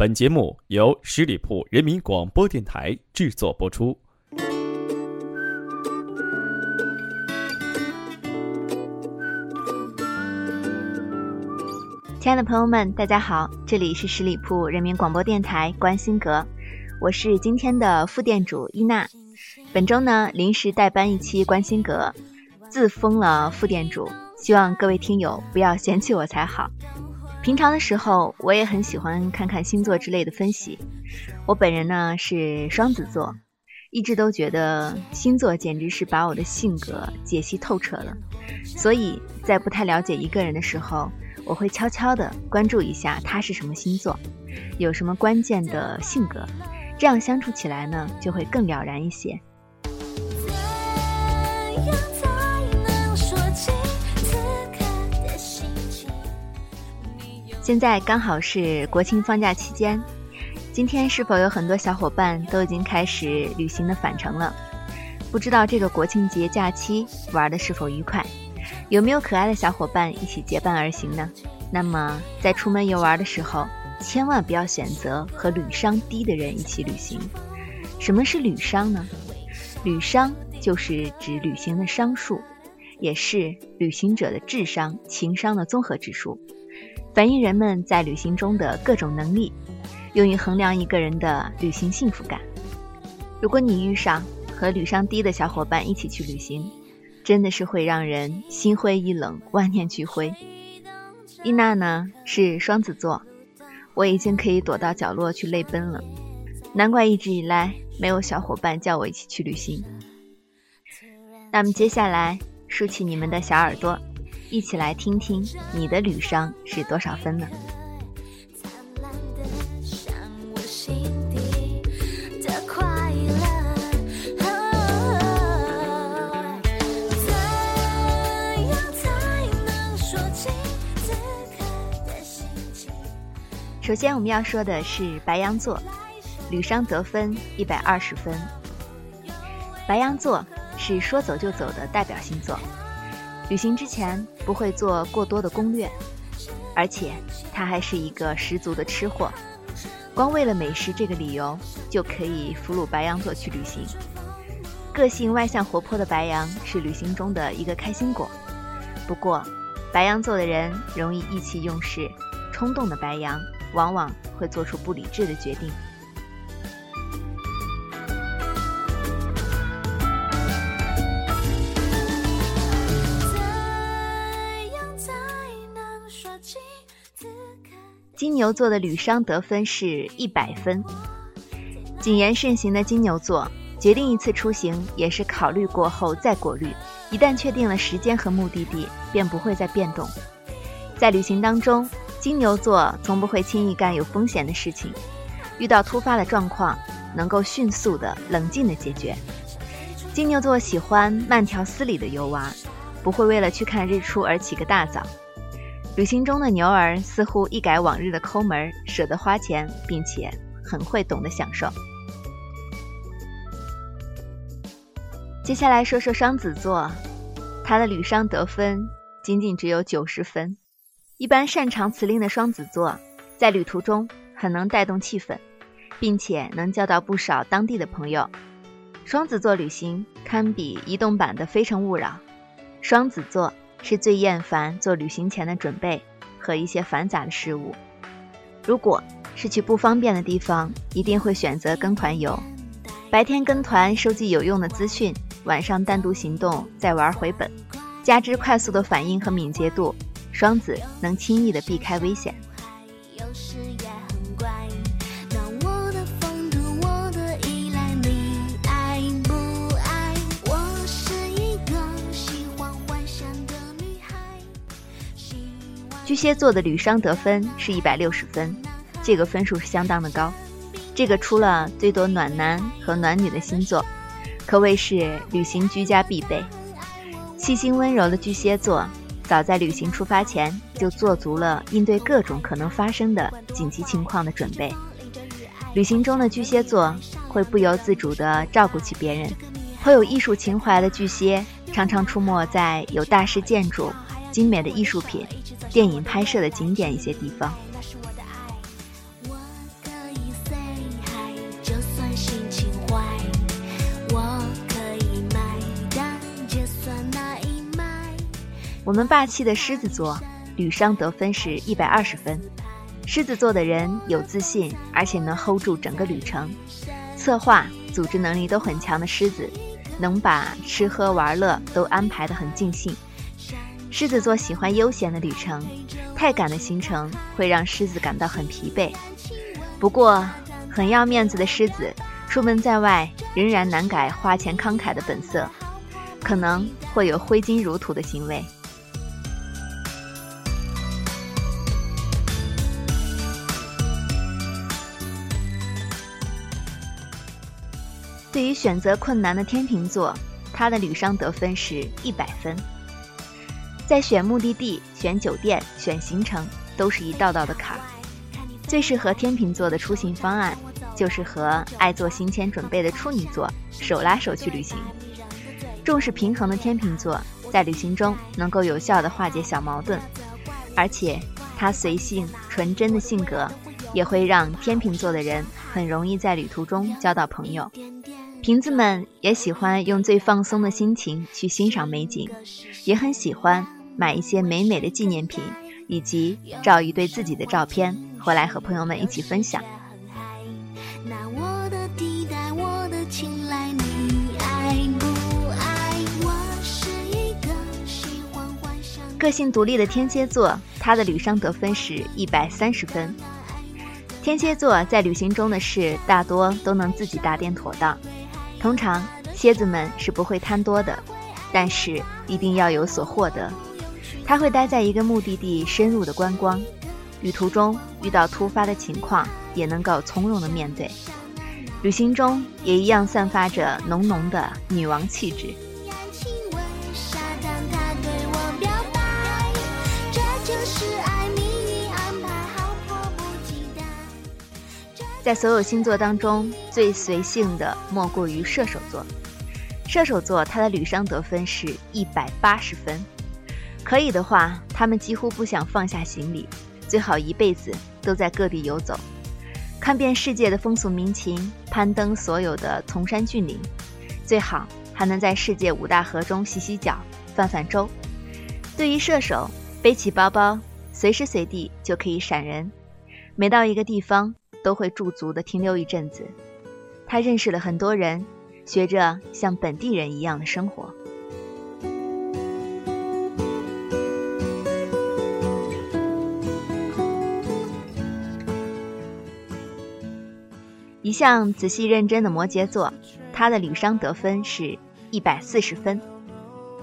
本节目由十里铺人民广播电台制作播出。亲爱的朋友们，大家好，这里是十里铺人民广播电台关心阁，我是今天的副店主伊娜。本周呢，临时代班一期关心阁，自封了副店主，希望各位听友不要嫌弃我才好。平常的时候，我也很喜欢看看星座之类的分析。我本人呢是双子座，一直都觉得星座简直是把我的性格解析透彻了。所以在不太了解一个人的时候，我会悄悄地关注一下他是什么星座，有什么关键的性格，这样相处起来呢就会更了然一些。现在刚好是国庆放假期间，今天是否有很多小伙伴都已经开始旅行的返程了？不知道这个国庆节假期玩的是否愉快？有没有可爱的小伙伴一起结伴而行呢？那么在出门游玩的时候，千万不要选择和旅商低的人一起旅行。什么是旅商呢？旅商就是指旅行的商数，也是旅行者的智商、情商的综合指数。反映人们在旅行中的各种能力，用于衡量一个人的旅行幸福感。如果你遇上和旅商低的小伙伴一起去旅行，真的是会让人心灰意冷、万念俱灰。伊娜呢是双子座，我已经可以躲到角落去泪奔了。难怪一直以来没有小伙伴叫我一起去旅行。那么接下来竖起你们的小耳朵。一起来听听你的旅商是多少分呢？首先，我们要说的是白羊座，旅商得分一百二十分。白羊座是说走就走的代表星座。旅行之前不会做过多的攻略，而且他还是一个十足的吃货，光为了美食这个理由就可以俘虏白羊座去旅行。个性外向活泼的白羊是旅行中的一个开心果，不过白羊座的人容易意气用事，冲动的白羊往往会做出不理智的决定。金牛座的旅商得分是一百分。谨言慎行的金牛座，决定一次出行也是考虑过后再过滤。一旦确定了时间和目的地，便不会再变动。在旅行当中，金牛座从不会轻易干有风险的事情。遇到突发的状况，能够迅速的、冷静的解决。金牛座喜欢慢条斯理的游玩，不会为了去看日出而起个大早。旅行中的牛儿似乎一改往日的抠门，舍得花钱，并且很会懂得享受。接下来说说双子座，他的旅商得分仅仅只有九十分。一般擅长辞令的双子座，在旅途中很能带动气氛，并且能交到不少当地的朋友。双子座旅行堪比移动版的《非诚勿扰》。双子座。是最厌烦做旅行前的准备和一些繁杂的事物。如果是去不方便的地方，一定会选择跟团游。白天跟团收集有用的资讯，晚上单独行动再玩回本。加之快速的反应和敏捷度，双子能轻易的避开危险。巨蟹座的旅商得分是一百六十分，这个分数是相当的高。这个出了最多暖男和暖女的星座，可谓是旅行居家必备。细心温柔的巨蟹座，早在旅行出发前就做足了应对各种可能发生的紧急情况的准备。旅行中的巨蟹座会不由自主地照顾起别人，颇有艺术情怀的巨蟹常常出没在有大师建筑。精美的艺术品、电影拍摄的景点一些地方。我们霸气的狮子座，旅商得分是一百二十分。狮子座的人有自信，而且能 hold 住整个旅程，策划、组织能力都很强的狮子，能把吃喝玩乐都安排的很尽兴。狮子座喜欢悠闲的旅程，太赶的行程会让狮子感到很疲惫。不过，很要面子的狮子，出门在外仍然难改花钱慷慨的本色，可能会有挥金如土的行为。对于选择困难的天秤座，他的旅商得分是一百分。在选目的地、选酒店、选行程，都是一道道的坎儿。最适合天秤座的出行方案，就是和爱做行前准备的处女座手拉手去旅行。重视平衡的天秤座，在旅行中能够有效地化解小矛盾，而且他随性纯真的性格，也会让天秤座的人很容易在旅途中交到朋友。瓶子们也喜欢用最放松的心情去欣赏美景，也很喜欢买一些美美的纪念品，以及照一对自己的照片回来和朋友们一起分享。个性独立的天蝎座，他的旅商得分是一百三十分。天蝎座在旅行中的事大多都能自己打点妥当。通常，蝎子们是不会贪多的，但是一定要有所获得。他会待在一个目的地深入的观光，旅途中遇到突发的情况也能够从容的面对。旅行中也一样散发着浓浓的女王气质。在所有星座当中，最随性的莫过于射手座。射手座他的旅商得分是一百八十分，可以的话，他们几乎不想放下行李，最好一辈子都在各地游走，看遍世界的风俗民情，攀登所有的崇山峻岭，最好还能在世界五大河中洗洗脚、泛泛舟。对于射手，背起包包，随时随地就可以闪人，每到一个地方。都会驻足的停留一阵子，他认识了很多人，学着像本地人一样的生活。一向仔细认真的摩羯座，他的旅商得分是一百四十分。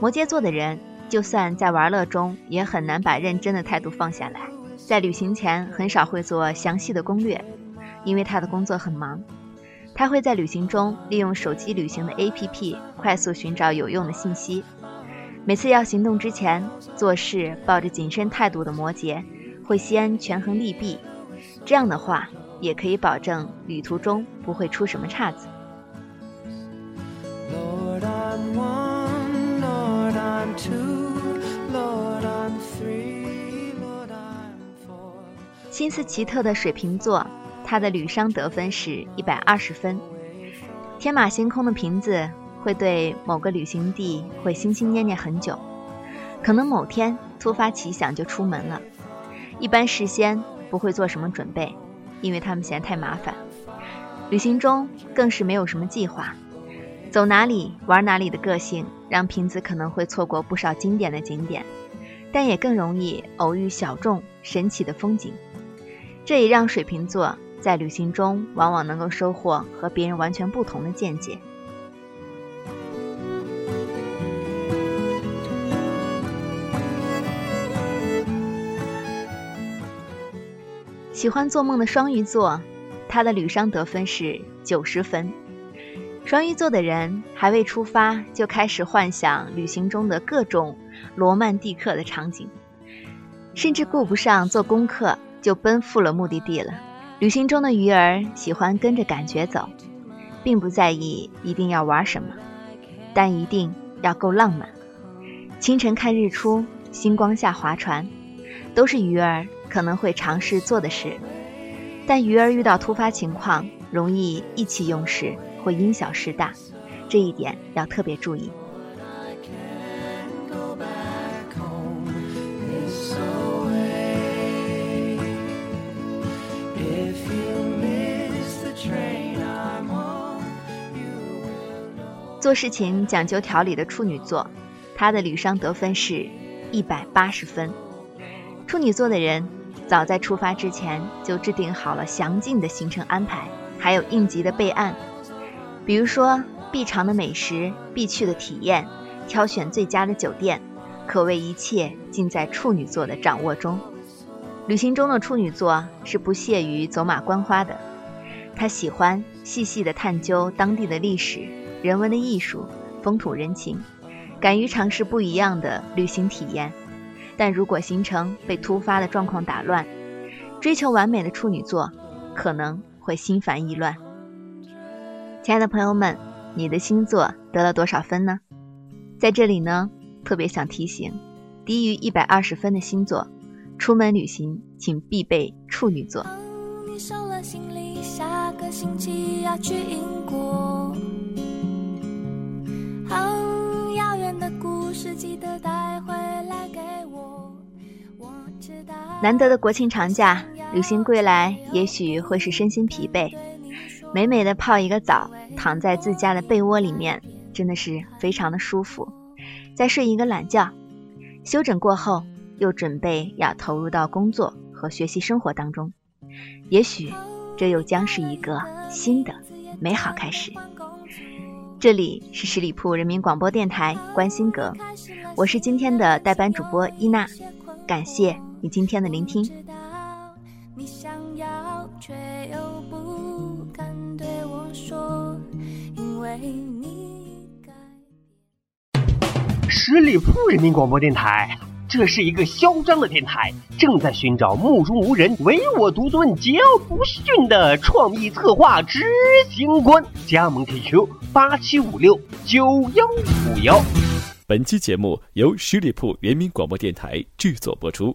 摩羯座的人，就算在玩乐中，也很难把认真的态度放下来，在旅行前很少会做详细的攻略。因为他的工作很忙，他会在旅行中利用手机旅行的 APP 快速寻找有用的信息。每次要行动之前，做事抱着谨慎态度的摩羯会先权衡利弊，这样的话也可以保证旅途中不会出什么岔子。心思奇特的水瓶座。他的旅商得分是一百二十分。天马行空的瓶子会对某个旅行地会心心念念很久，可能某天突发奇想就出门了。一般事先不会做什么准备，因为他们嫌太麻烦。旅行中更是没有什么计划，走哪里玩哪里的个性让瓶子可能会错过不少经典的景点，但也更容易偶遇小众神奇的风景。这也让水瓶座。在旅行中，往往能够收获和别人完全不同的见解。喜欢做梦的双鱼座，他的旅商得分是九十分。双鱼座的人还未出发，就开始幻想旅行中的各种罗曼蒂克的场景，甚至顾不上做功课，就奔赴了目的地了。旅行中的鱼儿喜欢跟着感觉走，并不在意一定要玩什么，但一定要够浪漫。清晨看日出，星光下划船，都是鱼儿可能会尝试做的事，但鱼儿遇到突发情况，容易意气用事，会因小失大，这一点要特别注意。做事情讲究条理的处女座，他的旅商得分是一百八十分。处女座的人早在出发之前就制定好了详尽的行程安排，还有应急的备案，比如说必尝的美食、必去的体验、挑选最佳的酒店，可谓一切尽在处女座的掌握中。旅行中的处女座是不屑于走马观花的，他喜欢细细的探究当地的历史、人文的艺术、风土人情，敢于尝试不一样的旅行体验。但如果行程被突发的状况打乱，追求完美的处女座可能会心烦意乱。亲爱的朋友们，你的星座得了多少分呢？在这里呢，特别想提醒，低于一百二十分的星座。出门旅行，请必备处女座。的故事记得带回来给难得的国庆长假，旅行归来，也许会是身心疲惫，美美的泡一个澡，躺在自家的被窝里面，真的是非常的舒服。再睡一个懒觉，休整过后。又准备要投入到工作和学习生活当中，也许这又将是一个新的美好开始。这里是十里铺人民广播电台关心阁，我是今天的代班主播伊娜，感谢你今天的聆听。你想要却又不敢对我说，因为你十里铺人民广播电台。这是一个嚣张的电台，正在寻找目中无人、唯我独尊、桀骜不驯的创意策划执行官。加盟 QQ 八七五六九幺五幺。本期节目由十里铺人民广播电台制作播出。